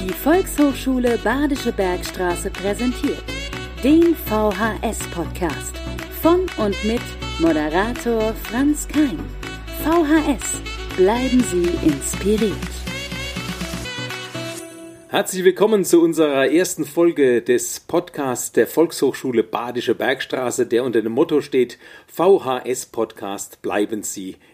Die Volkshochschule Badische Bergstraße präsentiert den VHS-Podcast von und mit Moderator Franz Kein. VHS, bleiben Sie inspiriert. Herzlich willkommen zu unserer ersten Folge des Podcasts der Volkshochschule Badische Bergstraße, der unter dem Motto steht VHS Podcast, bleiben Sie inspiriert.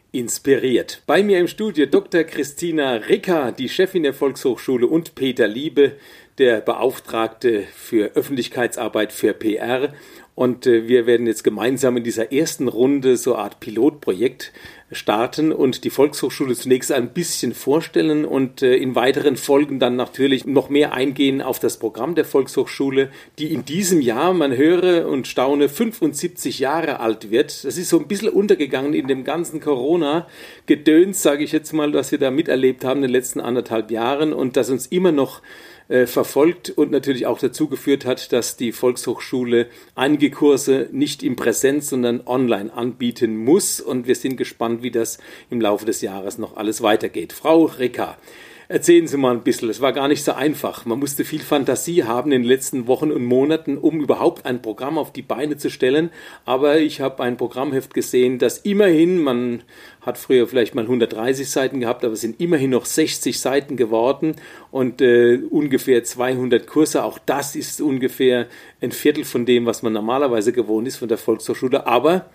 Bei mir im Studio Dr. Christina Ricker, die Chefin der Volkshochschule und Peter Liebe, der Beauftragte für Öffentlichkeitsarbeit für PR und äh, wir werden jetzt gemeinsam in dieser ersten Runde so eine Art Pilotprojekt starten und die Volkshochschule zunächst ein bisschen vorstellen und äh, in weiteren Folgen dann natürlich noch mehr eingehen auf das Programm der Volkshochschule, die in diesem Jahr, man höre und staune, 75 Jahre alt wird. Das ist so ein bisschen untergegangen in dem ganzen Corona-Gedöns, sage ich jetzt mal, was wir da miterlebt haben in den letzten anderthalb Jahren und das uns immer noch äh, verfolgt und natürlich auch dazu geführt hat, dass die Volkshochschule einige Kurse nicht in Präsenz, sondern online anbieten muss. Und wir sind gespannt, wie das im Laufe des Jahres noch alles weitergeht. Frau Ricker, Erzählen Sie mal ein bisschen. Es war gar nicht so einfach. Man musste viel Fantasie haben in den letzten Wochen und Monaten, um überhaupt ein Programm auf die Beine zu stellen. Aber ich habe ein Programmheft gesehen, das immerhin, man hat früher vielleicht mal 130 Seiten gehabt, aber es sind immerhin noch 60 Seiten geworden und äh, ungefähr 200 Kurse. Auch das ist ungefähr ein Viertel von dem, was man normalerweise gewohnt ist von der Volkshochschule. Aber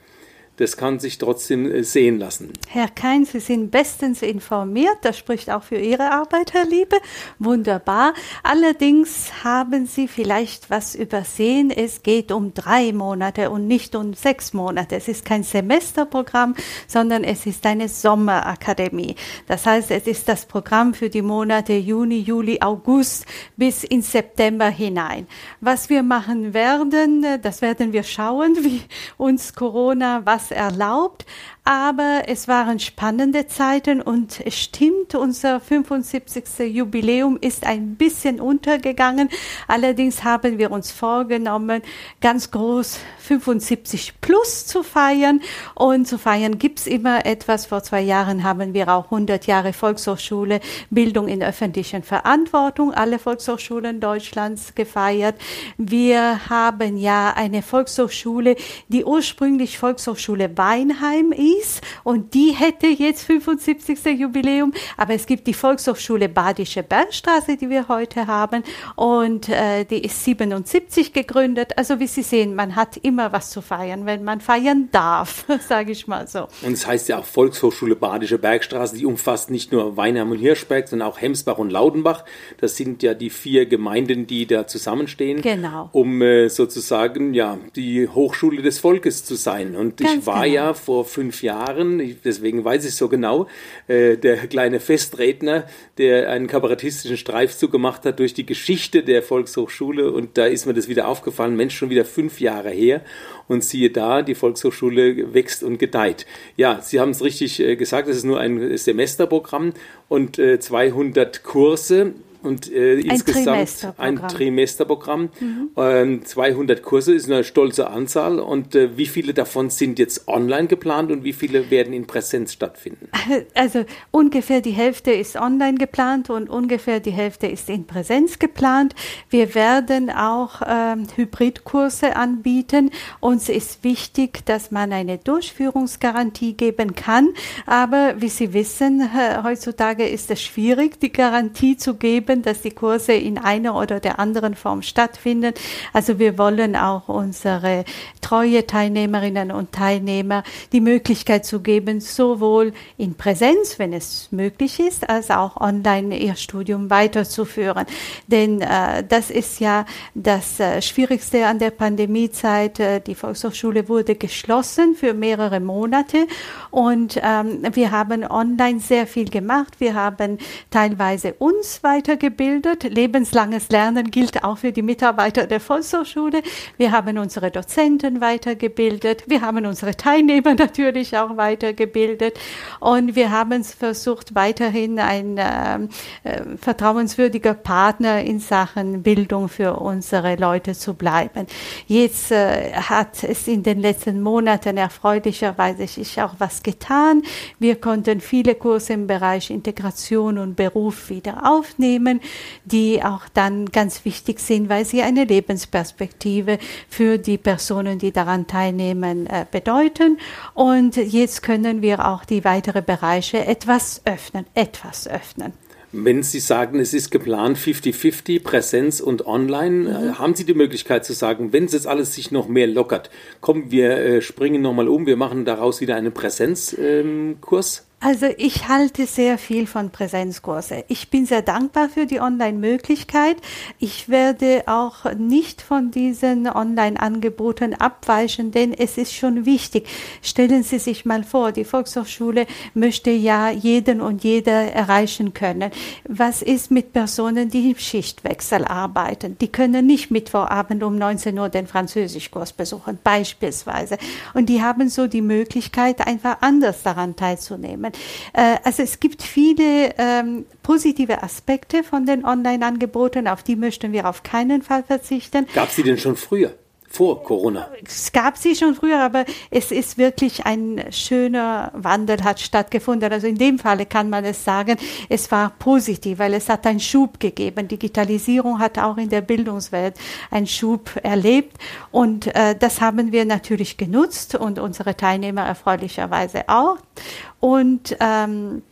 das kann sich trotzdem äh, sehen lassen. Herr Kein, Sie sind bestens informiert. Das spricht auch für Ihre Arbeit, Herr Liebe. Wunderbar. Allerdings haben Sie vielleicht was übersehen. Es geht um drei Monate und nicht um sechs Monate. Es ist kein Semesterprogramm, sondern es ist eine Sommerakademie. Das heißt, es ist das Programm für die Monate Juni, Juli, August bis in September hinein. Was wir machen werden, das werden wir schauen, wie uns Corona was erlaubt, aber es waren spannende Zeiten und es stimmt, unser 75. Jubiläum ist ein bisschen untergegangen. Allerdings haben wir uns vorgenommen, ganz groß 75 plus zu feiern. Und zu feiern gibt's immer etwas. Vor zwei Jahren haben wir auch 100 Jahre Volkshochschule Bildung in öffentlichen Verantwortung, alle Volkshochschulen Deutschlands gefeiert. Wir haben ja eine Volkshochschule, die ursprünglich Volkshochschule Weinheim ist hieß und die hätte jetzt 75. Jubiläum. Aber es gibt die Volkshochschule Badische Bergstraße, die wir heute haben und äh, die ist 77 gegründet. Also wie Sie sehen, man hat immer was zu feiern, wenn man feiern darf, sage ich mal so. Und es heißt ja auch Volkshochschule Badische Bergstraße, die umfasst nicht nur Weinheim und Hirschberg, sondern auch Hemsbach und Laudenbach. Das sind ja die vier Gemeinden, die da zusammenstehen, genau. um äh, sozusagen ja die Hochschule des Volkes zu sein. Und Ganz ich war genau. ja vor fünf Jahren, deswegen weiß ich so genau, äh, der kleine Festredner, der einen kabarettistischen Streifzug gemacht hat durch die Geschichte der Volkshochschule. Und da ist mir das wieder aufgefallen, Mensch, schon wieder fünf Jahre her. Und siehe da, die Volkshochschule wächst und gedeiht. Ja, Sie haben es richtig äh, gesagt, es ist nur ein Semesterprogramm und äh, 200 Kurse und äh, ein insgesamt Trimesterprogramm. ein Trimesterprogramm. Mhm. Ähm, 200 Kurse ist eine stolze Anzahl. Und äh, wie viele davon sind jetzt online geplant und wie viele werden in Präsenz stattfinden? Also ungefähr die Hälfte ist online geplant und ungefähr die Hälfte ist in Präsenz geplant. Wir werden auch ähm, Hybridkurse anbieten. Uns ist wichtig, dass man eine Durchführungsgarantie geben kann. Aber wie Sie wissen, äh, heutzutage ist es schwierig, die Garantie zu geben geben, dass die Kurse in einer oder der anderen Form stattfinden. Also wir wollen auch unsere treue Teilnehmerinnen und Teilnehmer die Möglichkeit zu geben, sowohl in Präsenz, wenn es möglich ist, als auch online ihr Studium weiterzuführen. Denn äh, das ist ja das äh, Schwierigste an der Pandemiezeit. Äh, die Volkshochschule wurde geschlossen für mehrere Monate und ähm, wir haben online sehr viel gemacht. Wir haben teilweise uns weiter weitergebildet. Lebenslanges Lernen gilt auch für die Mitarbeiter der Volkshochschule. Wir haben unsere Dozenten weitergebildet. Wir haben unsere Teilnehmer natürlich auch weitergebildet. Und wir haben versucht, weiterhin ein äh, äh, vertrauenswürdiger Partner in Sachen Bildung für unsere Leute zu bleiben. Jetzt äh, hat es in den letzten Monaten erfreulicherweise sich auch was getan. Wir konnten viele Kurse im Bereich Integration und Beruf wieder aufnehmen. Themen, die auch dann ganz wichtig sind, weil sie eine Lebensperspektive für die Personen, die daran teilnehmen, äh, bedeuten. Und jetzt können wir auch die weiteren Bereiche etwas öffnen, etwas öffnen. Wenn Sie sagen, es ist geplant 50-50, Präsenz und Online, äh, mhm. haben Sie die Möglichkeit zu sagen, wenn es jetzt alles sich noch mehr lockert, kommen wir äh, springen nochmal um, wir machen daraus wieder einen Präsenzkurs? Ähm, also ich halte sehr viel von Präsenzkurse. Ich bin sehr dankbar für die Online-Möglichkeit. Ich werde auch nicht von diesen Online-Angeboten abweichen, denn es ist schon wichtig. Stellen Sie sich mal vor, die Volkshochschule möchte ja jeden und jeder erreichen können. Was ist mit Personen, die im Schichtwechsel arbeiten? Die können nicht Mittwochabend um 19 Uhr den Französischkurs besuchen, beispielsweise. Und die haben so die Möglichkeit, einfach anders daran teilzunehmen können. Äh, also es gibt viele ähm, positive Aspekte von den Online-Angeboten, auf die möchten wir auf keinen Fall verzichten. Gab es die denn schon früher? Vor Corona? Es gab sie schon früher, aber es ist wirklich ein schöner Wandel hat stattgefunden. Also in dem Falle kann man es sagen, es war positiv, weil es hat einen Schub gegeben. Digitalisierung hat auch in der Bildungswelt einen Schub erlebt und äh, das haben wir natürlich genutzt und unsere Teilnehmer erfreulicherweise auch. Und ähm,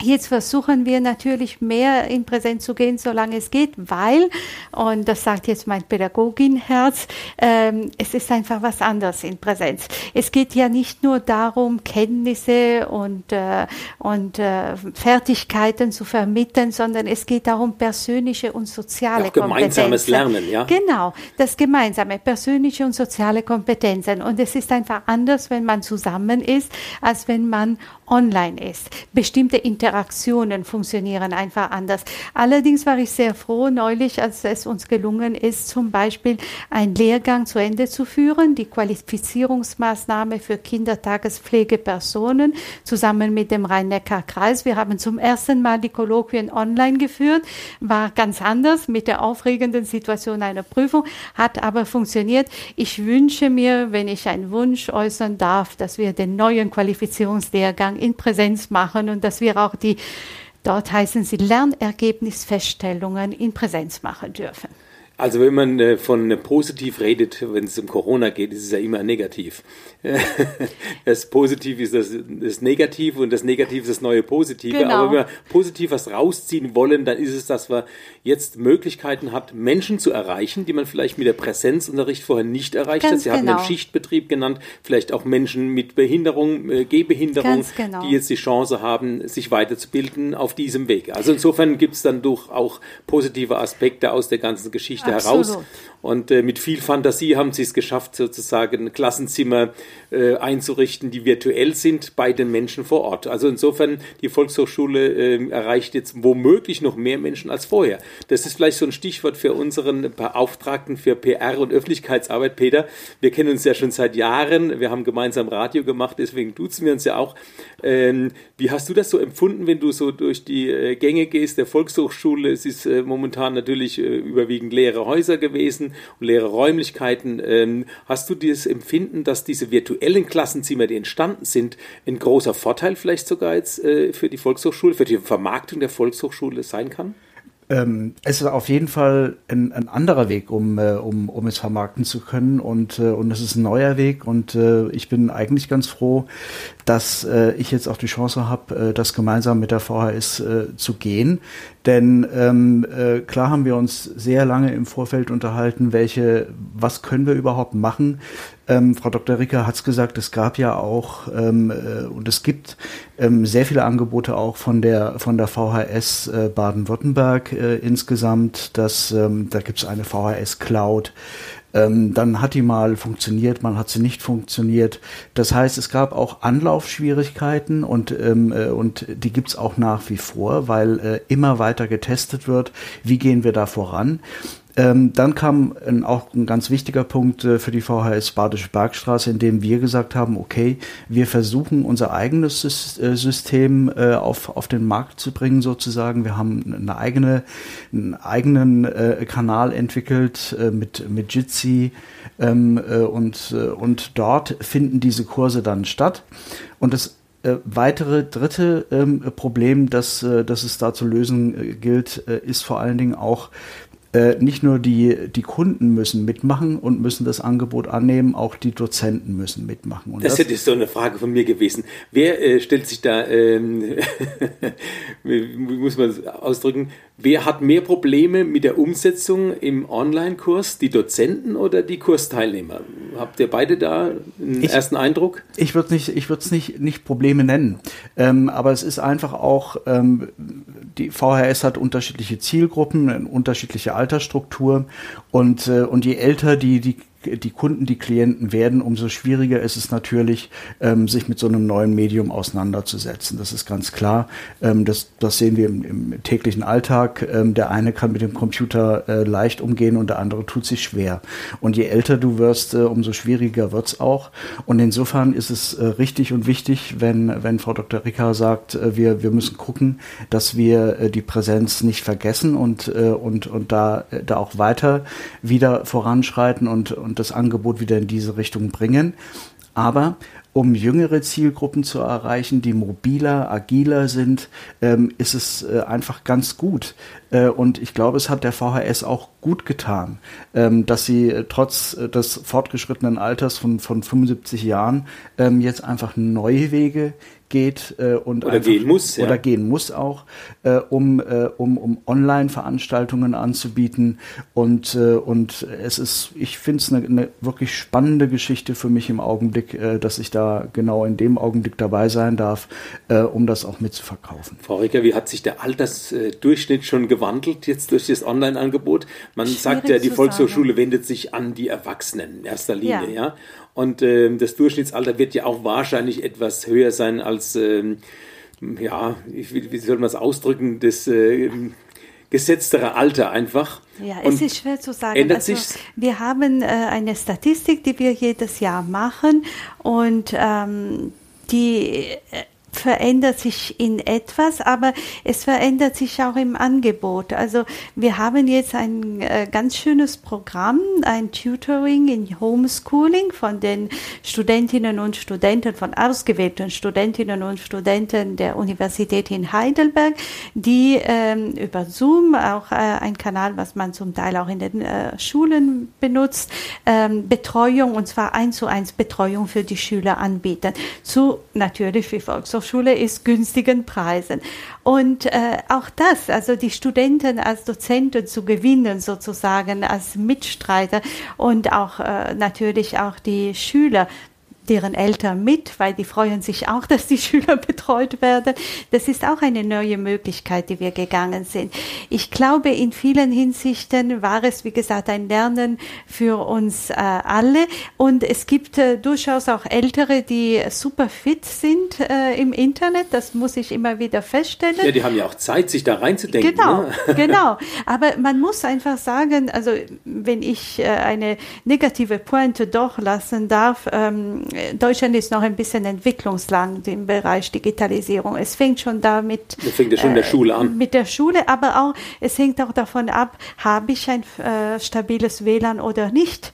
Jetzt versuchen wir natürlich mehr in Präsenz zu gehen, solange es geht, weil, und das sagt jetzt mein Pädagoginherz, ähm, es ist einfach was anderes in Präsenz. Es geht ja nicht nur darum, Kenntnisse und, äh, und äh, Fertigkeiten zu vermitteln, sondern es geht darum, persönliche und soziale Auch gemeinsames Lernen, ja? Genau, das gemeinsame, persönliche und soziale Kompetenzen. Und es ist einfach anders, wenn man zusammen ist, als wenn man online ist. Bestimmte Interaktionen funktionieren einfach anders. Allerdings war ich sehr froh neulich, als es uns gelungen ist, zum Beispiel einen Lehrgang zu Ende zu führen, die Qualifizierungsmaßnahme für Kindertagespflegepersonen zusammen mit dem Rhein-Neckar-Kreis. Wir haben zum ersten Mal die Kolloquien online geführt, war ganz anders mit der aufregenden Situation einer Prüfung, hat aber funktioniert. Ich wünsche mir, wenn ich einen Wunsch äußern darf, dass wir den neuen Qualifizierungslehrgang in Präsenz machen und dass wir auch die, dort heißen sie Lernergebnisfeststellungen in Präsenz machen dürfen. Also wenn man äh, von positiv redet, wenn es um Corona geht, ist es ja immer negativ. das Positiv ist das, das Negativ und das Negativ ist das neue Positive. Genau. Aber wenn wir positiv was rausziehen wollen, dann ist es, dass wir jetzt Möglichkeiten hat, Menschen zu erreichen, die man vielleicht mit der Präsenzunterricht vorher nicht erreicht Ganz hat. Sie genau. haben den genau. Schichtbetrieb genannt, vielleicht auch Menschen mit Behinderung, äh, Gehbehinderung, genau. die jetzt die Chance haben, sich weiterzubilden auf diesem Weg. Also insofern gibt es dann doch auch positive Aspekte aus der ganzen Geschichte. Heraus. Und äh, mit viel Fantasie haben sie es geschafft, sozusagen Klassenzimmer äh, einzurichten, die virtuell sind bei den Menschen vor Ort. Also insofern, die Volkshochschule äh, erreicht jetzt womöglich noch mehr Menschen als vorher. Das ist vielleicht so ein Stichwort für unseren Beauftragten für PR und Öffentlichkeitsarbeit, Peter. Wir kennen uns ja schon seit Jahren. Wir haben gemeinsam Radio gemacht, deswegen duzen wir uns ja auch. Ähm, wie hast du das so empfunden, wenn du so durch die äh, Gänge gehst der Volkshochschule? Es ist äh, momentan natürlich äh, überwiegend leere Häuser gewesen und leere Räumlichkeiten. Ähm, hast du dieses Empfinden, dass diese virtuellen Klassenzimmer, die entstanden sind, ein großer Vorteil vielleicht sogar jetzt äh, für die Volkshochschule, für die Vermarktung der Volkshochschule sein kann? Ähm, es ist auf jeden Fall ein, ein anderer Weg, um, äh, um, um es vermarkten zu können und, äh, und es ist ein neuer Weg und äh, ich bin eigentlich ganz froh, dass äh, ich jetzt auch die Chance habe, äh, das gemeinsam mit der VHS äh, zu gehen. Denn ähm, äh, klar haben wir uns sehr lange im Vorfeld unterhalten, welche, was können wir überhaupt machen. Ähm, Frau Dr. Ricker hat es gesagt, es gab ja auch ähm, äh, und es gibt ähm, sehr viele Angebote auch von der von der VHS äh, Baden-Württemberg äh, insgesamt. Das, ähm, da gibt es eine VHS Cloud. Ähm, dann hat die mal funktioniert, man hat sie nicht funktioniert. Das heißt, es gab auch Anlaufschwierigkeiten und, ähm, äh, und die gibt's auch nach wie vor, weil äh, immer weiter getestet wird. Wie gehen wir da voran? Ähm, dann kam ein, auch ein ganz wichtiger Punkt äh, für die VHS Badische Bergstraße, in dem wir gesagt haben, okay, wir versuchen unser eigenes äh, System äh, auf, auf den Markt zu bringen sozusagen. Wir haben eine eigene, einen eigenen äh, Kanal entwickelt äh, mit, mit Jitsi ähm, äh, und, und dort finden diese Kurse dann statt. Und das äh, weitere dritte ähm, Problem, das, äh, das es da zu lösen äh, gilt, ist vor allen Dingen auch äh, nicht nur die, die Kunden müssen mitmachen und müssen das Angebot annehmen, auch die Dozenten müssen mitmachen. Und das, das hätte so eine Frage von mir gewesen. Wer äh, stellt sich da, ähm, wie muss man ausdrücken, wer hat mehr Probleme mit der Umsetzung im Online-Kurs, die Dozenten oder die Kursteilnehmer? Habt ihr beide da einen ich, ersten Eindruck? Ich würde es nicht, ich würde es nicht, nicht Probleme nennen, ähm, aber es ist einfach auch, ähm, die VHS hat unterschiedliche Zielgruppen, unterschiedliche Altersstruktur und, äh, und je älter die, die die Kunden, die Klienten werden, umso schwieriger ist es natürlich, ähm, sich mit so einem neuen Medium auseinanderzusetzen. Das ist ganz klar. Ähm, das, das sehen wir im, im täglichen Alltag. Ähm, der eine kann mit dem Computer äh, leicht umgehen und der andere tut sich schwer. Und je älter du wirst, äh, umso schwieriger wird's auch. Und insofern ist es äh, richtig und wichtig, wenn, wenn Frau Dr. Ricker sagt, äh, wir, wir müssen gucken, dass wir äh, die Präsenz nicht vergessen und, äh, und, und da, da auch weiter wieder voranschreiten und, und das Angebot wieder in diese Richtung bringen. Aber um jüngere Zielgruppen zu erreichen, die mobiler, agiler sind, ähm, ist es äh, einfach ganz gut. Äh, und ich glaube, es hat der VHS auch gut getan, ähm, dass sie äh, trotz äh, des fortgeschrittenen Alters von, von 75 Jahren ähm, jetzt einfach neue Wege geht und oder einfach, gehen muss ja. oder gehen muss auch, um, um, um Online-Veranstaltungen anzubieten und und es ist, ich finde es eine, eine wirklich spannende Geschichte für mich im Augenblick, dass ich da genau in dem Augenblick dabei sein darf, um das auch mitzuverkaufen. Frau Ricker, wie hat sich der Altersdurchschnitt schon gewandelt jetzt durch das Online-Angebot? Man Schwierig sagt ja, die Volkshochschule sagen. wendet sich an die Erwachsenen in erster Linie, ja. ja? Und ähm, das Durchschnittsalter wird ja auch wahrscheinlich etwas höher sein als, ähm, ja, wie, wie soll man es ausdrücken, das äh, gesetztere Alter einfach. Ja, Und es ist schwer zu sagen. Ändert also, sich's? Wir haben äh, eine Statistik, die wir jedes Jahr machen und ähm, die äh, verändert sich in etwas, aber es verändert sich auch im Angebot. Also wir haben jetzt ein äh, ganz schönes Programm, ein Tutoring in Homeschooling von den Studentinnen und Studenten, von ausgewählten Studentinnen und Studenten der Universität in Heidelberg, die ähm, über Zoom, auch äh, ein Kanal, was man zum Teil auch in den äh, Schulen benutzt, ähm, Betreuung und zwar eins zu eins Betreuung für die Schüler anbieten. Zu natürlich wie Volkshochschule Hochschule ist günstigen Preisen. Und äh, auch das, also die Studenten als Dozenten zu gewinnen, sozusagen als Mitstreiter und auch äh, natürlich auch die Schüler deren Eltern mit, weil die freuen sich auch, dass die Schüler betreut werden. Das ist auch eine neue Möglichkeit, die wir gegangen sind. Ich glaube, in vielen Hinsichten war es, wie gesagt, ein Lernen für uns äh, alle. Und es gibt äh, durchaus auch Ältere, die super fit sind äh, im Internet. Das muss ich immer wieder feststellen. Ja, die haben ja auch Zeit, sich da reinzudenken. Genau, ne? genau. Aber man muss einfach sagen, also wenn ich äh, eine negative Pointe doch lassen darf, ähm, Deutschland ist noch ein bisschen Entwicklungsland im Bereich Digitalisierung. Es fängt schon damit. Das fängt ja schon in der Schule an. Mit der Schule, aber auch, es hängt auch davon ab, habe ich ein äh, stabiles WLAN oder nicht.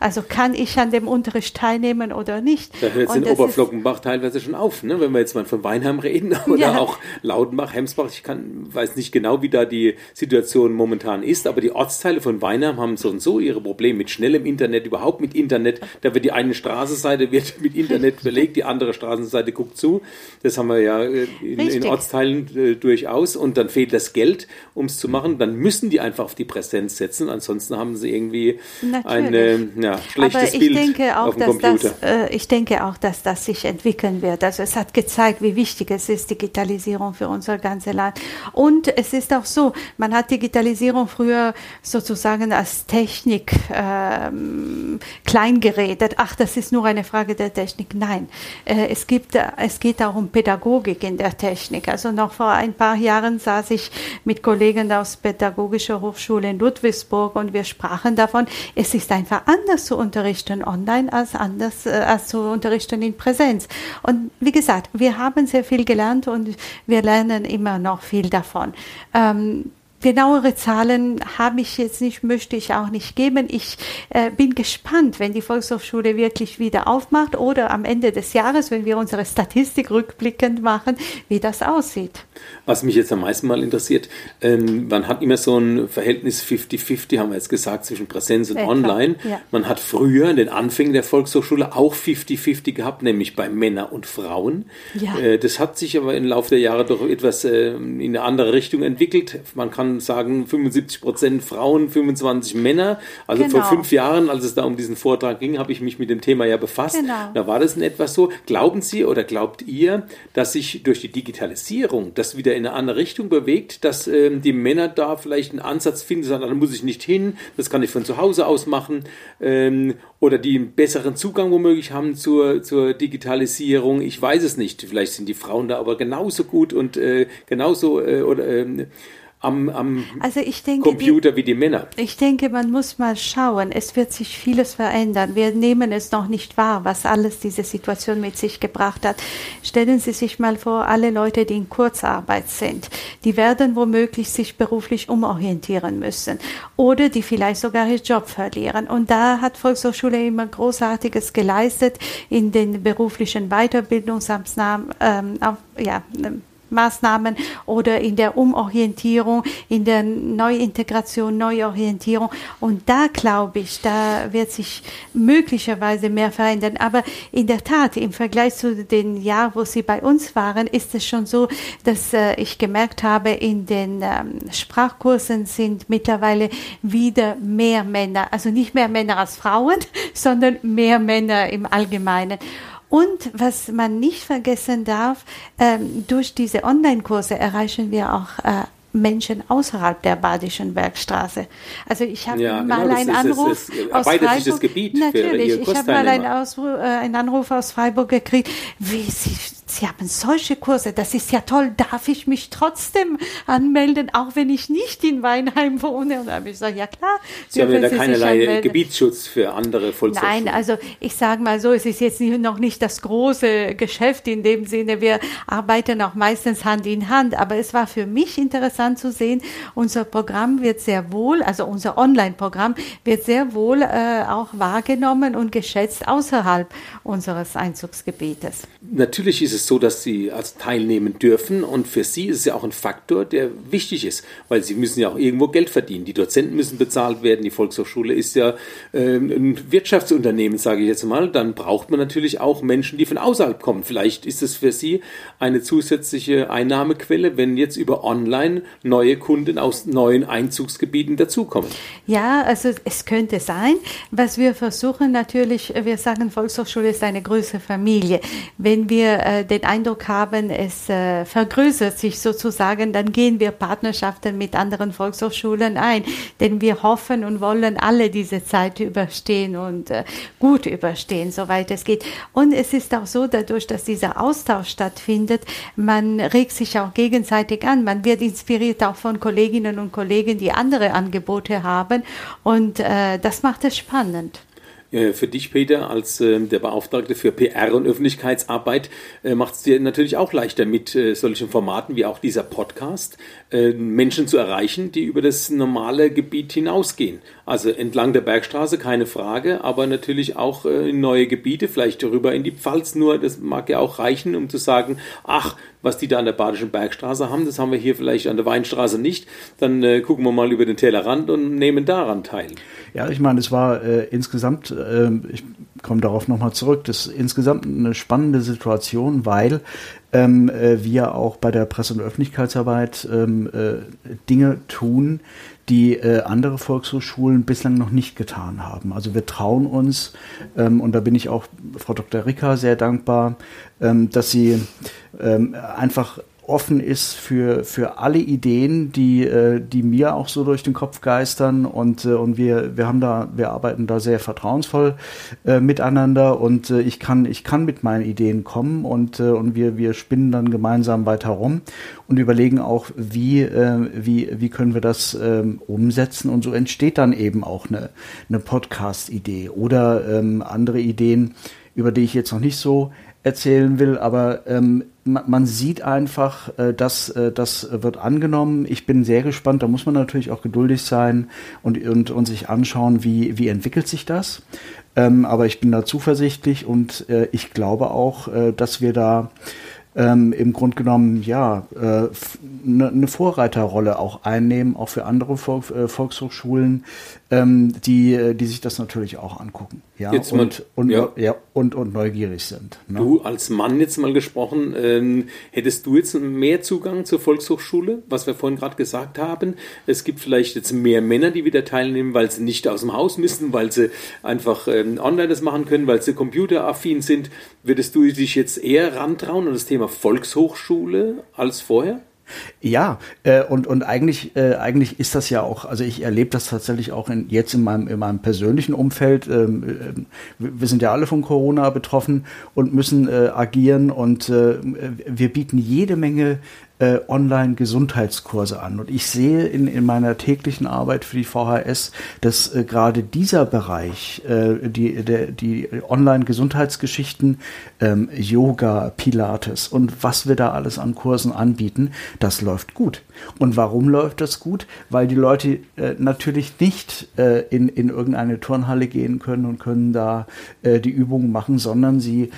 Also kann ich an dem Unterricht teilnehmen oder nicht? Da hört es in Oberflockenbach teilweise schon auf, ne? wenn wir jetzt mal von Weinheim reden oder ja. auch Laudenbach, Hemsbach. Ich kann, weiß nicht genau, wie da die Situation momentan ist, aber die Ortsteile von Weinheim haben so und so ihre Probleme mit schnellem Internet, überhaupt mit Internet. Da wird die eine Straßenseite wird mit Internet belegt, die andere Straßenseite guckt zu. Das haben wir ja äh, in, in Ortsteilen äh, durchaus. Und dann fehlt das Geld, um es zu machen. Dann müssen die einfach auf die Präsenz setzen. Ansonsten haben sie irgendwie Natürlich. eine ja, ja, schlechtes Aber ich Bild denke auch, auf dem dass Computer. das, äh, ich denke auch, dass das sich entwickeln wird. Also es hat gezeigt, wie wichtig es ist, Digitalisierung für unser ganzes Land. Und es ist auch so, man hat Digitalisierung früher sozusagen als Technik ähm, klein geredet. Ach, das ist nur eine Frage der Technik. Nein, äh, es gibt, es geht auch um Pädagogik in der Technik. Also noch vor ein paar Jahren saß ich mit Kollegen aus Pädagogischer Hochschule in Ludwigsburg und wir sprachen davon, es ist einfach anders anders zu unterrichten online als anders äh, als zu unterrichten in Präsenz. Und wie gesagt, wir haben sehr viel gelernt und wir lernen immer noch viel davon. Ähm, genauere Zahlen habe ich jetzt nicht, möchte ich auch nicht geben. Ich äh, bin gespannt, wenn die Volkshochschule wirklich wieder aufmacht oder am Ende des Jahres, wenn wir unsere Statistik rückblickend machen, wie das aussieht. Was mich jetzt am meisten mal interessiert, ähm, man hat immer so ein Verhältnis 50-50, haben wir jetzt gesagt, zwischen Präsenz und Etwa, Online. Ja. Man hat früher in den Anfängen der Volkshochschule auch 50-50 gehabt, nämlich bei Männern und Frauen. Ja. Äh, das hat sich aber im Laufe der Jahre doch etwas äh, in eine andere Richtung entwickelt. Man kann sagen, 75 Prozent Frauen, 25 Männer. Also genau. vor fünf Jahren, als es da um diesen Vortrag ging, habe ich mich mit dem Thema ja befasst. Genau. Da war das in etwas so. Glauben Sie oder glaubt ihr, dass sich durch die Digitalisierung das wieder in eine andere Richtung bewegt, dass ähm, die Männer da vielleicht einen Ansatz finden, sagen, da muss ich nicht hin, das kann ich von zu Hause aus machen, ähm, oder die einen besseren Zugang womöglich haben zur, zur Digitalisierung. Ich weiß es nicht. Vielleicht sind die Frauen da aber genauso gut und äh, genauso äh, oder äh, am, am also denke, Computer die, wie die Männer. Ich denke, man muss mal schauen. Es wird sich vieles verändern. Wir nehmen es noch nicht wahr, was alles diese Situation mit sich gebracht hat. Stellen Sie sich mal vor, alle Leute, die in Kurzarbeit sind, die werden womöglich sich beruflich umorientieren müssen oder die vielleicht sogar ihren Job verlieren. Und da hat Volkshochschule immer Großartiges geleistet in den beruflichen Weiterbildungsmaßnahmen, ähm, ja, Maßnahmen oder in der Umorientierung, in der Neuintegration, Neuorientierung. Und da glaube ich, da wird sich möglicherweise mehr verändern. Aber in der Tat, im Vergleich zu den Jahren, wo Sie bei uns waren, ist es schon so, dass äh, ich gemerkt habe, in den ähm, Sprachkursen sind mittlerweile wieder mehr Männer, also nicht mehr Männer als Frauen, sondern mehr Männer im Allgemeinen. Und was man nicht vergessen darf, ähm, durch diese Online-Kurse erreichen wir auch äh, Menschen außerhalb der Badischen Bergstraße. Also ich habe ja, mal genau, einen Anruf das, das, aus Freiburg. Gebiet natürlich, ich habe mal einen, Ausruf, äh, einen Anruf aus Freiburg gekriegt. Wie Sie Sie haben solche Kurse, das ist ja toll, darf ich mich trotzdem anmelden, auch wenn ich nicht in Weinheim wohne? Und da habe ich gesagt, ja klar. Sie haben ja da keinerlei Gebietsschutz für andere Volkshochschulen. Nein, also ich sage mal so, es ist jetzt noch nicht das große Geschäft in dem Sinne, wir arbeiten auch meistens Hand in Hand, aber es war für mich interessant zu sehen, unser Programm wird sehr wohl, also unser Online-Programm wird sehr wohl äh, auch wahrgenommen und geschätzt außerhalb unseres Einzugsgebietes. Natürlich ist es es so, dass sie als teilnehmen dürfen und für sie ist es ja auch ein Faktor, der wichtig ist, weil sie müssen ja auch irgendwo Geld verdienen. Die Dozenten müssen bezahlt werden, die Volkshochschule ist ja äh, ein Wirtschaftsunternehmen, sage ich jetzt mal. Dann braucht man natürlich auch Menschen, die von außerhalb kommen. Vielleicht ist es für sie eine zusätzliche Einnahmequelle, wenn jetzt über Online neue Kunden aus neuen Einzugsgebieten dazukommen. Ja, also es könnte sein. Was wir versuchen natürlich, wir sagen, Volkshochschule ist eine größere Familie. Wenn wir äh, den Eindruck haben, es äh, vergrößert sich sozusagen, dann gehen wir Partnerschaften mit anderen Volkshochschulen ein, denn wir hoffen und wollen alle diese Zeit überstehen und äh, gut überstehen, soweit es geht. Und es ist auch so, dadurch, dass dieser Austausch stattfindet, man regt sich auch gegenseitig an, man wird inspiriert auch von Kolleginnen und Kollegen, die andere Angebote haben und äh, das macht es spannend. Äh, für dich, Peter, als äh, der Beauftragte für PR und Öffentlichkeitsarbeit, äh, macht es dir natürlich auch leichter, mit äh, solchen Formaten wie auch dieser Podcast Menschen zu erreichen, die über das normale Gebiet hinausgehen. Also entlang der Bergstraße, keine Frage, aber natürlich auch in neue Gebiete, vielleicht rüber in die Pfalz nur. Das mag ja auch reichen, um zu sagen, ach, was die da an der Badischen Bergstraße haben, das haben wir hier vielleicht an der Weinstraße nicht. Dann äh, gucken wir mal über den Tellerrand und nehmen daran teil. Ja, ich meine, es war äh, insgesamt, äh, ich komme darauf nochmal zurück, das ist insgesamt eine spannende Situation, weil ähm, äh, wir auch bei der Presse- und Öffentlichkeitsarbeit ähm, äh, Dinge tun, die äh, andere Volkshochschulen bislang noch nicht getan haben. Also wir trauen uns, ähm, und da bin ich auch Frau Dr. Ricker sehr dankbar, ähm, dass sie ähm, einfach offen ist für, für alle Ideen, die, äh, die mir auch so durch den Kopf geistern. Und, äh, und wir, wir haben da, wir arbeiten da sehr vertrauensvoll äh, miteinander. Und ich kann, ich kann mit meinen Ideen kommen. Und, und wir, wir spinnen dann gemeinsam weiter rum und überlegen auch, wie, wie, wie können wir das äh, umsetzen. Und so entsteht dann eben auch eine, eine Podcast-Idee oder ähm, andere Ideen, über die ich jetzt noch nicht so erzählen will, aber ähm, man sieht einfach, äh, dass äh, das wird angenommen. Ich bin sehr gespannt. Da muss man natürlich auch geduldig sein und, und, und sich anschauen, wie, wie entwickelt sich das. Ähm, aber ich bin da zuversichtlich und äh, ich glaube auch, dass wir da ähm, im Grunde genommen ja eine äh, ne, ne Vorreiterrolle auch einnehmen, auch für andere Volk, äh, Volkshochschulen, ähm, die, äh, die sich das natürlich auch angucken. Ja, jetzt und, und, ja. ja. und, und neugierig sind. Ne? Du als Mann jetzt mal gesprochen, ähm, hättest du jetzt mehr Zugang zur Volkshochschule, was wir vorhin gerade gesagt haben? Es gibt vielleicht jetzt mehr Männer, die wieder teilnehmen, weil sie nicht aus dem Haus müssen, weil sie einfach ähm, online das machen können, weil sie computeraffin sind. Würdest du dich jetzt eher rantrauen an das Thema Volkshochschule als vorher? Ja, äh, und, und eigentlich, äh, eigentlich ist das ja auch, also ich erlebe das tatsächlich auch in, jetzt in meinem, in meinem persönlichen Umfeld. Ähm, äh, wir sind ja alle von Corona betroffen und müssen äh, agieren und äh, wir bieten jede Menge äh, Online-Gesundheitskurse an. Und ich sehe in, in meiner täglichen Arbeit für die VHS, dass äh, gerade dieser Bereich, äh, die, der, die Online-Gesundheitsgeschichten, ähm, Yoga, Pilates und was wir da alles an Kursen anbieten, das läuft gut. Und warum läuft das gut? Weil die Leute äh, natürlich nicht äh, in, in irgendeine Turnhalle gehen können und können da äh, die Übungen machen, sondern sie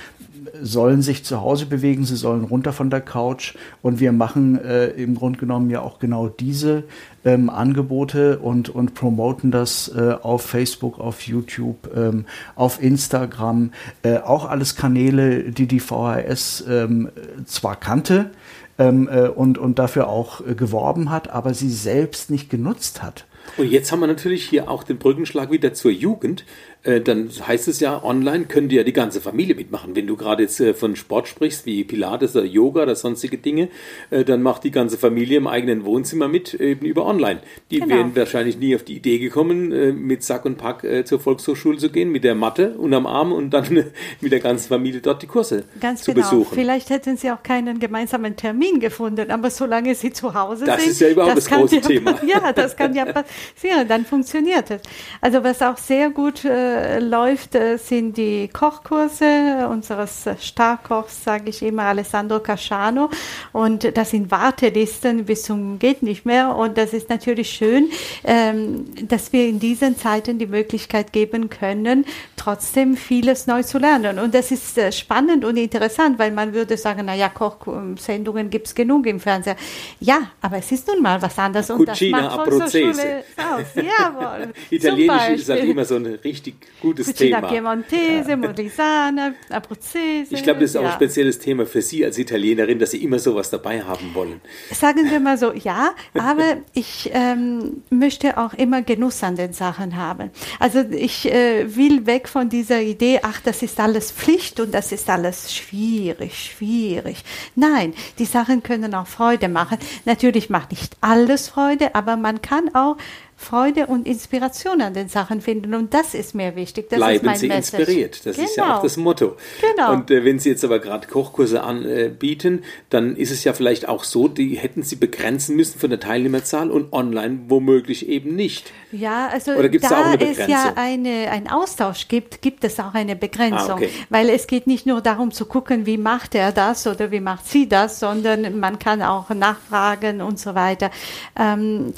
sollen sich zu Hause bewegen, sie sollen runter von der Couch und wir machen äh, im Grunde genommen ja auch genau diese ähm, Angebote und, und promoten das äh, auf Facebook, auf YouTube, ähm, auf Instagram, äh, auch alles Kanäle, die die VHS ähm, zwar kannte, ähm, äh, und, und dafür auch äh, geworben hat, aber sie selbst nicht genutzt hat. Und jetzt haben wir natürlich hier auch den Brückenschlag wieder zur Jugend. Äh, dann heißt es ja, online könnte ja die ganze Familie mitmachen. Wenn du gerade jetzt äh, von Sport sprichst, wie Pilates oder Yoga oder sonstige Dinge, äh, dann macht die ganze Familie im eigenen Wohnzimmer mit, eben über online. Die genau. wären wahrscheinlich nie auf die Idee gekommen, mit Sack und Pack zur Volkshochschule zu gehen, mit der Matte unterm Arm und dann mit der ganzen Familie dort die Kurse Ganz zu genau. besuchen. Vielleicht hätten sie auch keinen gemeinsamen Termin gefunden, aber solange sie zu Hause das sind. Das ist ja überhaupt das, das große ja, Thema. Ja, das kann ja passieren, dann funktioniert es. Also was auch sehr gut äh, läuft, äh, sind die Kochkurse unseres Starkochs, sage ich immer, Alessandro Casciano. Und das sind Wartelisten bis zum geht nicht mehr. Und das ist natürlich schön, ähm, dass wir in diesen Zeiten die Möglichkeit geben können, trotzdem vieles neu zu lernen. Und das ist äh, spannend und interessant, weil man würde sagen, naja, Kochsendungen gibt es genug im Fernsehen. Ja, aber es ist nun mal was anderes. Und Cucina das macht Volkshochschule aus. Jawohl. Italienisch ist halt immer so ein richtig gutes Cucina Thema. Piemontese, Molisana, Abruzzese. Ich glaube, das ist auch ja. ein spezielles Thema für Sie als Italienerin, dass Sie immer sowas dabei haben wollen. Sagen wir mal so, ja, aber ich ähm, möchte auch immer Genuss an den Sachen haben. Also ich äh, will weg von dieser Idee, ach, das ist alles Pflicht und das ist alles schwierig, schwierig. Nein, die Sachen können auch Freude machen. Natürlich macht nicht alles Freude, aber man kann auch Freude und Inspiration an den Sachen finden. Und das ist mir wichtig. Das Bleiben Sie Message. inspiriert. Das genau. ist ja auch genau. das Motto. Genau. Und äh, wenn Sie jetzt aber gerade Kochkurse anbieten, äh, dann ist es ja vielleicht auch so, die hätten Sie begrenzen müssen von der Teilnehmerzahl und online womöglich eben nicht. Ja, also Oder gibt's da, da auch eine es ja eine, ein Austausch gibt, gibt es auch eine Begrenzung. Ah, okay. Weil es geht nicht nur darum zu gucken, wie macht er das oder wie macht sie das, sondern man kann auch nachfragen und so weiter. Ähm,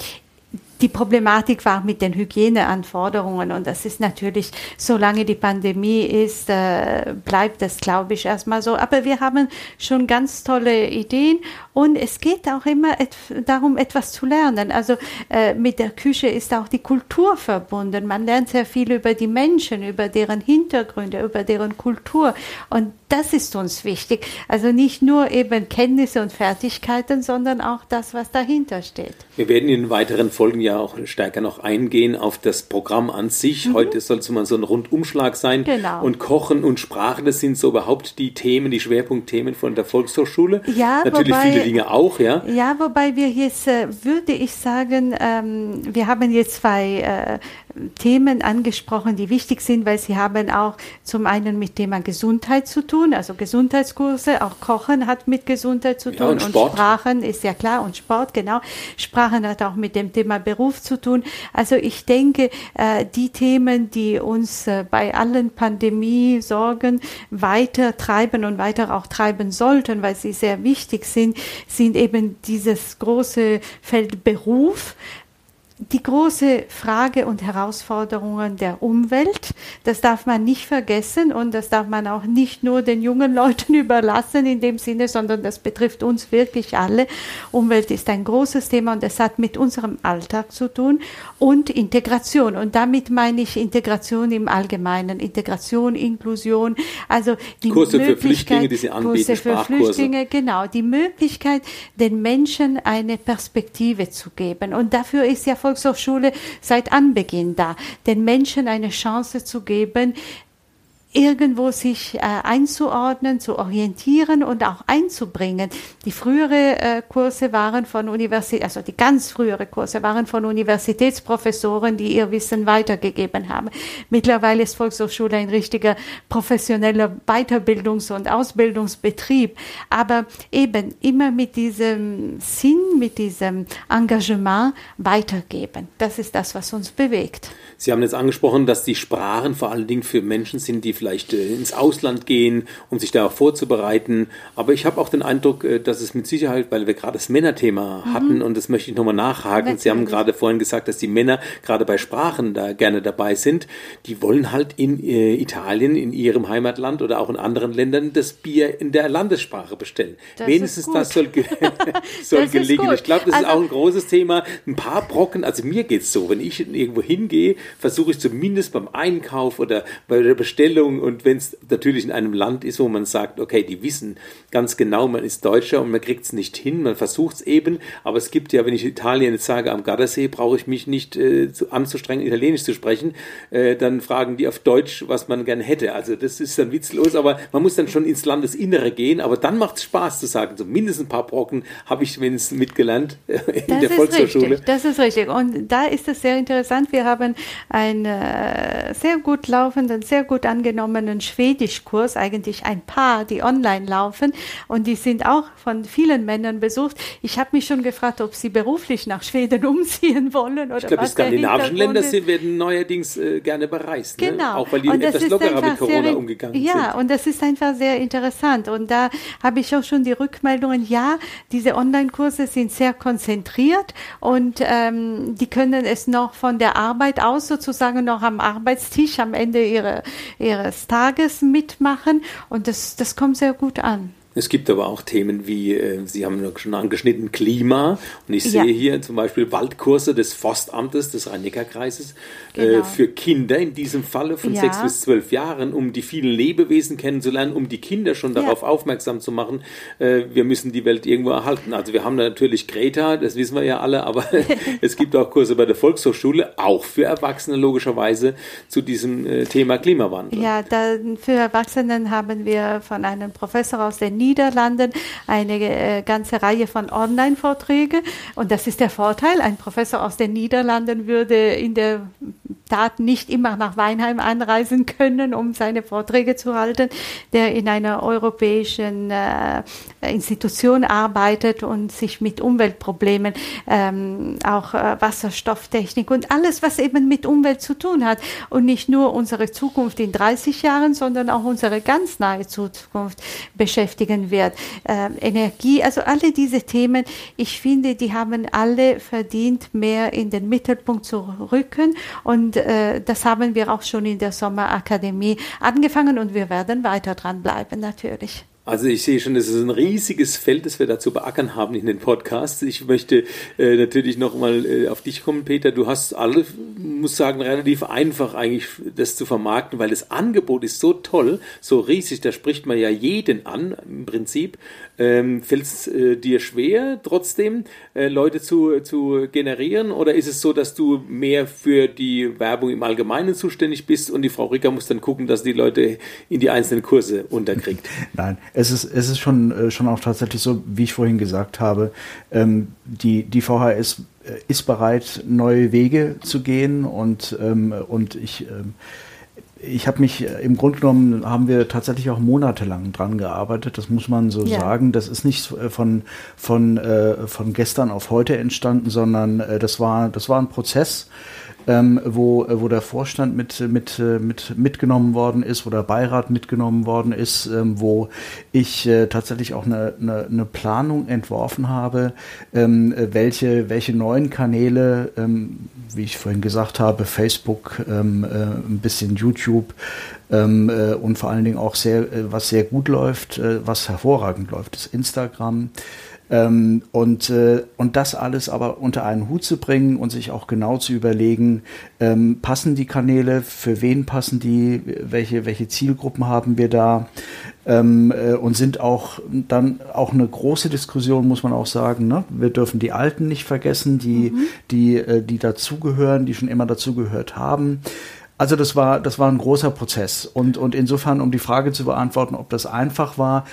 die Problematik war mit den Hygieneanforderungen und das ist natürlich, solange die Pandemie ist, äh, bleibt das, glaube ich, erstmal so. Aber wir haben schon ganz tolle Ideen und es geht auch immer et darum, etwas zu lernen. Also äh, mit der Küche ist auch die Kultur verbunden. Man lernt sehr viel über die Menschen, über deren Hintergründe, über deren Kultur und das ist uns wichtig. Also nicht nur eben Kenntnisse und Fertigkeiten, sondern auch das, was dahinter steht. Wir werden in weiteren Folgen ja auch stärker noch eingehen auf das Programm an sich. Mhm. Heute soll es mal so ein Rundumschlag sein. Genau. Und Kochen und Sprache, das sind so überhaupt die Themen, die Schwerpunktthemen von der Volkshochschule. Ja, Natürlich wobei, viele Dinge auch, ja. Ja, wobei wir jetzt, äh, würde ich sagen, ähm, wir haben jetzt zwei äh, Themen angesprochen, die wichtig sind, weil sie haben auch zum einen mit Thema Gesundheit zu tun tun, also Gesundheitskurse, auch Kochen hat mit Gesundheit zu tun ja, und, und Sprachen ist ja klar und Sport, genau. Sprachen hat auch mit dem Thema Beruf zu tun. Also ich denke, äh, die Themen, die uns äh, bei allen Pandemie-Sorgen weiter treiben und weiter auch treiben sollten, weil sie sehr wichtig sind, sind eben dieses große Feld Beruf, die große Frage und Herausforderungen der Umwelt, das darf man nicht vergessen und das darf man auch nicht nur den jungen Leuten überlassen in dem Sinne, sondern das betrifft uns wirklich alle. Umwelt ist ein großes Thema und es hat mit unserem Alltag zu tun und Integration. Und damit meine ich Integration im Allgemeinen, Integration, Inklusion, also die Kurse Möglichkeit, für Flüchtlinge, die Sie anbieten, Kurse für Flüchtlinge, genau, die Möglichkeit, den Menschen eine Perspektive zu geben. Und dafür ist ja Volkshochschule seit Anbeginn da, den Menschen eine Chance zu geben, irgendwo sich äh, einzuordnen, zu orientieren und auch einzubringen. Die frühere äh, Kurse waren von Universität, also die ganz frühere Kurse waren von Universitätsprofessoren, die ihr Wissen weitergegeben haben. Mittlerweile ist Volkshochschule ein richtiger professioneller Weiterbildungs- und Ausbildungsbetrieb, aber eben immer mit diesem Sinn, mit diesem Engagement weitergeben. Das ist das, was uns bewegt. Sie haben jetzt angesprochen, dass die Sprachen vor allen Dingen für Menschen sind, die vielleicht äh, ins Ausland gehen, um sich darauf vorzubereiten. Aber ich habe auch den Eindruck, äh, dass es mit Sicherheit, weil wir gerade das Männerthema mhm. hatten und das möchte ich nochmal nachhaken. Sie haben gerade vorhin gesagt, dass die Männer gerade bei Sprachen da gerne dabei sind. Die wollen halt in äh, Italien, in ihrem Heimatland oder auch in anderen Ländern das Bier in der Landessprache bestellen. Das Wenigstens das soll, ge soll das gelingen. Ich glaube, das also, ist auch ein großes Thema. Ein paar Brocken, also mir geht es so, wenn ich irgendwo hingehe, versuche ich zumindest beim Einkauf oder bei der Bestellung und wenn es natürlich in einem Land ist, wo man sagt, okay, die wissen ganz genau, man ist Deutscher und man kriegt es nicht hin, man versucht es eben, aber es gibt ja, wenn ich Italien jetzt sage, am Gardasee brauche ich mich nicht äh, zu, anzustrengen, Italienisch zu sprechen, äh, dann fragen die auf Deutsch, was man gerne hätte. Also das ist dann witzlos, aber man muss dann schon ins Landesinnere gehen, aber dann macht es Spaß zu sagen, so mindestens ein paar Brocken habe ich wenigstens mitgelernt in das der Volkshochschule. Richtig, das ist richtig. Und da ist es sehr interessant. Wir haben einen äh, sehr gut laufenden, sehr gut angenommenen Schwedischkurs, eigentlich ein paar, die online laufen und die sind auch von vielen Männern besucht. Ich habe mich schon gefragt, ob sie beruflich nach Schweden umziehen wollen oder Ich glaube, die skandinavischen Länder sind, werden neuerdings äh, gerne bereist. Ne? Genau. Ne? Auch weil die etwas lockerer mit Corona sehr, umgegangen ja, sind. Ja, und das ist einfach sehr interessant. Und da habe ich auch schon die Rückmeldungen, ja, diese Online-Kurse sind sehr konzentriert und ähm, die können es noch von der Arbeit aus sozusagen noch am Arbeitstisch am Ende ihre, ihres Tages mitmachen und das, das kommt sehr gut an. Es gibt aber auch Themen wie, äh, Sie haben schon angeschnitten, Klima. Und ich sehe ja. hier zum Beispiel Waldkurse des Forstamtes des Rhein-Neckar-Kreises äh, genau. äh, für Kinder in diesem Falle von ja. sechs bis zwölf Jahren, um die vielen Lebewesen kennenzulernen, um die Kinder schon darauf ja. aufmerksam zu machen, äh, wir müssen die Welt irgendwo erhalten. Also wir haben natürlich Greta, das wissen wir ja alle, aber es gibt auch Kurse bei der Volkshochschule, auch für Erwachsene logischerweise, zu diesem äh, Thema Klimawandel. Ja, da, für Erwachsenen haben wir von einem Professor aus der Niederlanden eine äh, ganze Reihe von Online-Vorträgen. Und das ist der Vorteil. Ein Professor aus den Niederlanden würde in der Tat nicht immer nach Weinheim anreisen können, um seine Vorträge zu halten, der in einer europäischen äh, Institution arbeitet und sich mit Umweltproblemen, ähm, auch äh, Wasserstofftechnik und alles, was eben mit Umwelt zu tun hat und nicht nur unsere Zukunft in 30 Jahren, sondern auch unsere ganz nahe Zukunft beschäftigen wird. Äh, Energie, also alle diese Themen, ich finde, die haben alle verdient, mehr in den Mittelpunkt zu rücken und äh, das haben wir auch schon in der Sommerakademie angefangen und wir werden weiter dranbleiben natürlich. Also ich sehe schon, es ist ein riesiges Feld, das wir da zu beackern haben in den Podcasts. Ich möchte äh, natürlich noch mal äh, auf dich kommen, Peter. Du hast alle, muss sagen, relativ einfach eigentlich das zu vermarkten, weil das Angebot ist so toll, so riesig, da spricht man ja jeden an im Prinzip. Ähm, Fällt es äh, dir schwer, trotzdem äh, Leute zu, zu generieren? Oder ist es so, dass du mehr für die Werbung im Allgemeinen zuständig bist und die Frau Ricker muss dann gucken, dass die Leute in die einzelnen Kurse unterkriegt? Nein, es ist, es ist schon, äh, schon auch tatsächlich so, wie ich vorhin gesagt habe, ähm, die, die VHS äh, ist bereit, neue Wege zu gehen und, ähm, und ich. Ähm, ich habe mich äh, im Grunde genommen haben wir tatsächlich auch monatelang dran gearbeitet. Das muss man so ja. sagen. Das ist nicht von von äh, von gestern auf heute entstanden, sondern äh, das war das war ein Prozess ähm, wo, äh, wo der Vorstand mit, mit, äh, mit mitgenommen worden ist, wo der Beirat mitgenommen worden ist, ähm, wo ich äh, tatsächlich auch eine, eine, eine Planung entworfen habe, ähm, welche, welche neuen Kanäle, ähm, wie ich vorhin gesagt habe, Facebook, ähm, äh, ein bisschen YouTube ähm, äh, und vor allen Dingen auch sehr, äh, was sehr gut läuft, was hervorragend läuft, ist Instagram. Ähm, und, äh, und das alles aber unter einen Hut zu bringen und sich auch genau zu überlegen, ähm, passen die Kanäle, für wen passen die, welche, welche Zielgruppen haben wir da ähm, äh, und sind auch dann auch eine große Diskussion, muss man auch sagen. Ne? Wir dürfen die Alten nicht vergessen, die, mhm. die, äh, die dazugehören, die schon immer dazugehört haben. Also das war, das war ein großer Prozess. Und, und insofern, um die Frage zu beantworten, ob das einfach war,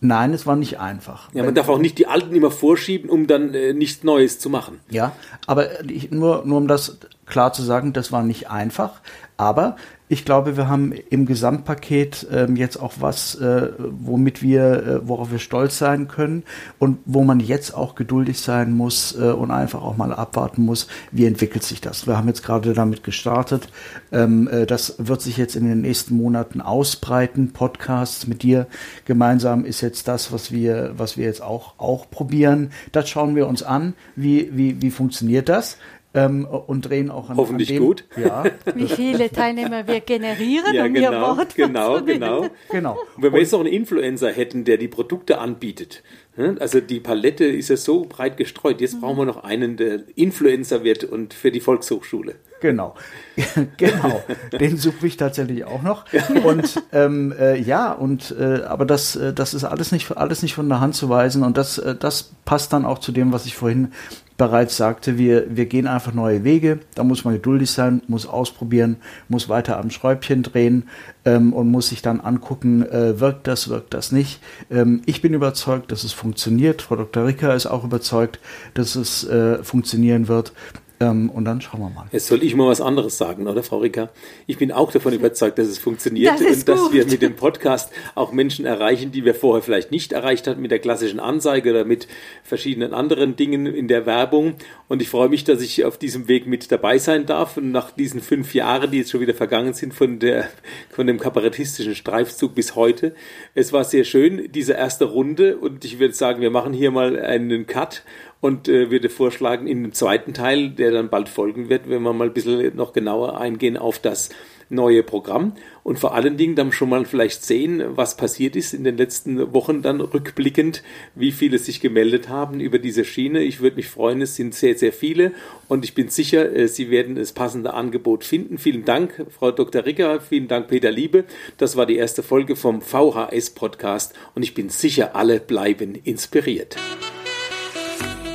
Nein, es war nicht einfach. Ja, man darf auch nicht die Alten immer vorschieben, um dann äh, nichts Neues zu machen. Ja, aber ich, nur, nur um das klar zu sagen, das war nicht einfach. Aber ich glaube, wir haben im Gesamtpaket ähm, jetzt auch was, äh, womit wir, äh, worauf wir stolz sein können und wo man jetzt auch geduldig sein muss äh, und einfach auch mal abwarten muss, wie entwickelt sich das. Wir haben jetzt gerade damit gestartet. Ähm, äh, das wird sich jetzt in den nächsten Monaten ausbreiten. Podcasts mit dir gemeinsam ist jetzt das, was wir, was wir jetzt auch, auch probieren. Das schauen wir uns an. Wie, wie, wie funktioniert das? Ähm, und drehen auch an Hoffentlich an dem, gut. Ja. Wie viele Teilnehmer wir generieren, ja, um genau, ihr Wort Genau, genau. genau. Und wenn wir jetzt noch einen Influencer hätten, der die Produkte anbietet, ne, also die Palette ist ja so breit gestreut. Jetzt brauchen wir noch einen, der Influencer wird und für die Volkshochschule. Genau, genau. Den suche ich tatsächlich auch noch. Und ähm, äh, ja, und äh, aber das, äh, das ist alles nicht, alles nicht von der Hand zu weisen. Und das, äh, das passt dann auch zu dem, was ich vorhin bereits sagte, wir, wir gehen einfach neue Wege. Da muss man geduldig sein, muss ausprobieren, muss weiter am Schräubchen drehen ähm, und muss sich dann angucken, äh, wirkt das, wirkt das nicht. Ähm, ich bin überzeugt, dass es funktioniert. Frau Dr. Ricker ist auch überzeugt, dass es äh, funktionieren wird. Ähm, und dann schauen wir mal. Jetzt soll ich mal was anderes sagen, oder Frau Ricker? Ich bin auch davon überzeugt, dass es funktioniert das und dass wir mit dem Podcast auch Menschen erreichen, die wir vorher vielleicht nicht erreicht hatten mit der klassischen Anzeige oder mit verschiedenen anderen Dingen in der Werbung. Und ich freue mich, dass ich auf diesem Weg mit dabei sein darf. Und nach diesen fünf Jahren, die jetzt schon wieder vergangen sind von der, von dem kabarettistischen Streifzug bis heute. Es war sehr schön, diese erste Runde. Und ich würde sagen, wir machen hier mal einen Cut und äh, würde vorschlagen, in dem zweiten Teil, der dann bald folgen wird, wenn wir mal ein bisschen noch genauer eingehen auf das neue Programm und vor allen Dingen dann schon mal vielleicht sehen, was passiert ist in den letzten Wochen dann rückblickend, wie viele sich gemeldet haben über diese Schiene. Ich würde mich freuen, es sind sehr, sehr viele und ich bin sicher, äh, Sie werden das passende Angebot finden. Vielen Dank, Frau Dr. Ricker, vielen Dank, Peter Liebe. Das war die erste Folge vom VHS Podcast und ich bin sicher, alle bleiben inspiriert.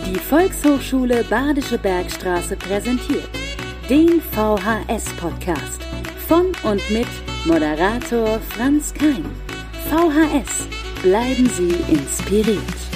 Die Volkshochschule Badische Bergstraße präsentiert den VHS-Podcast von und mit Moderator Franz Kein. VHS, bleiben Sie inspiriert.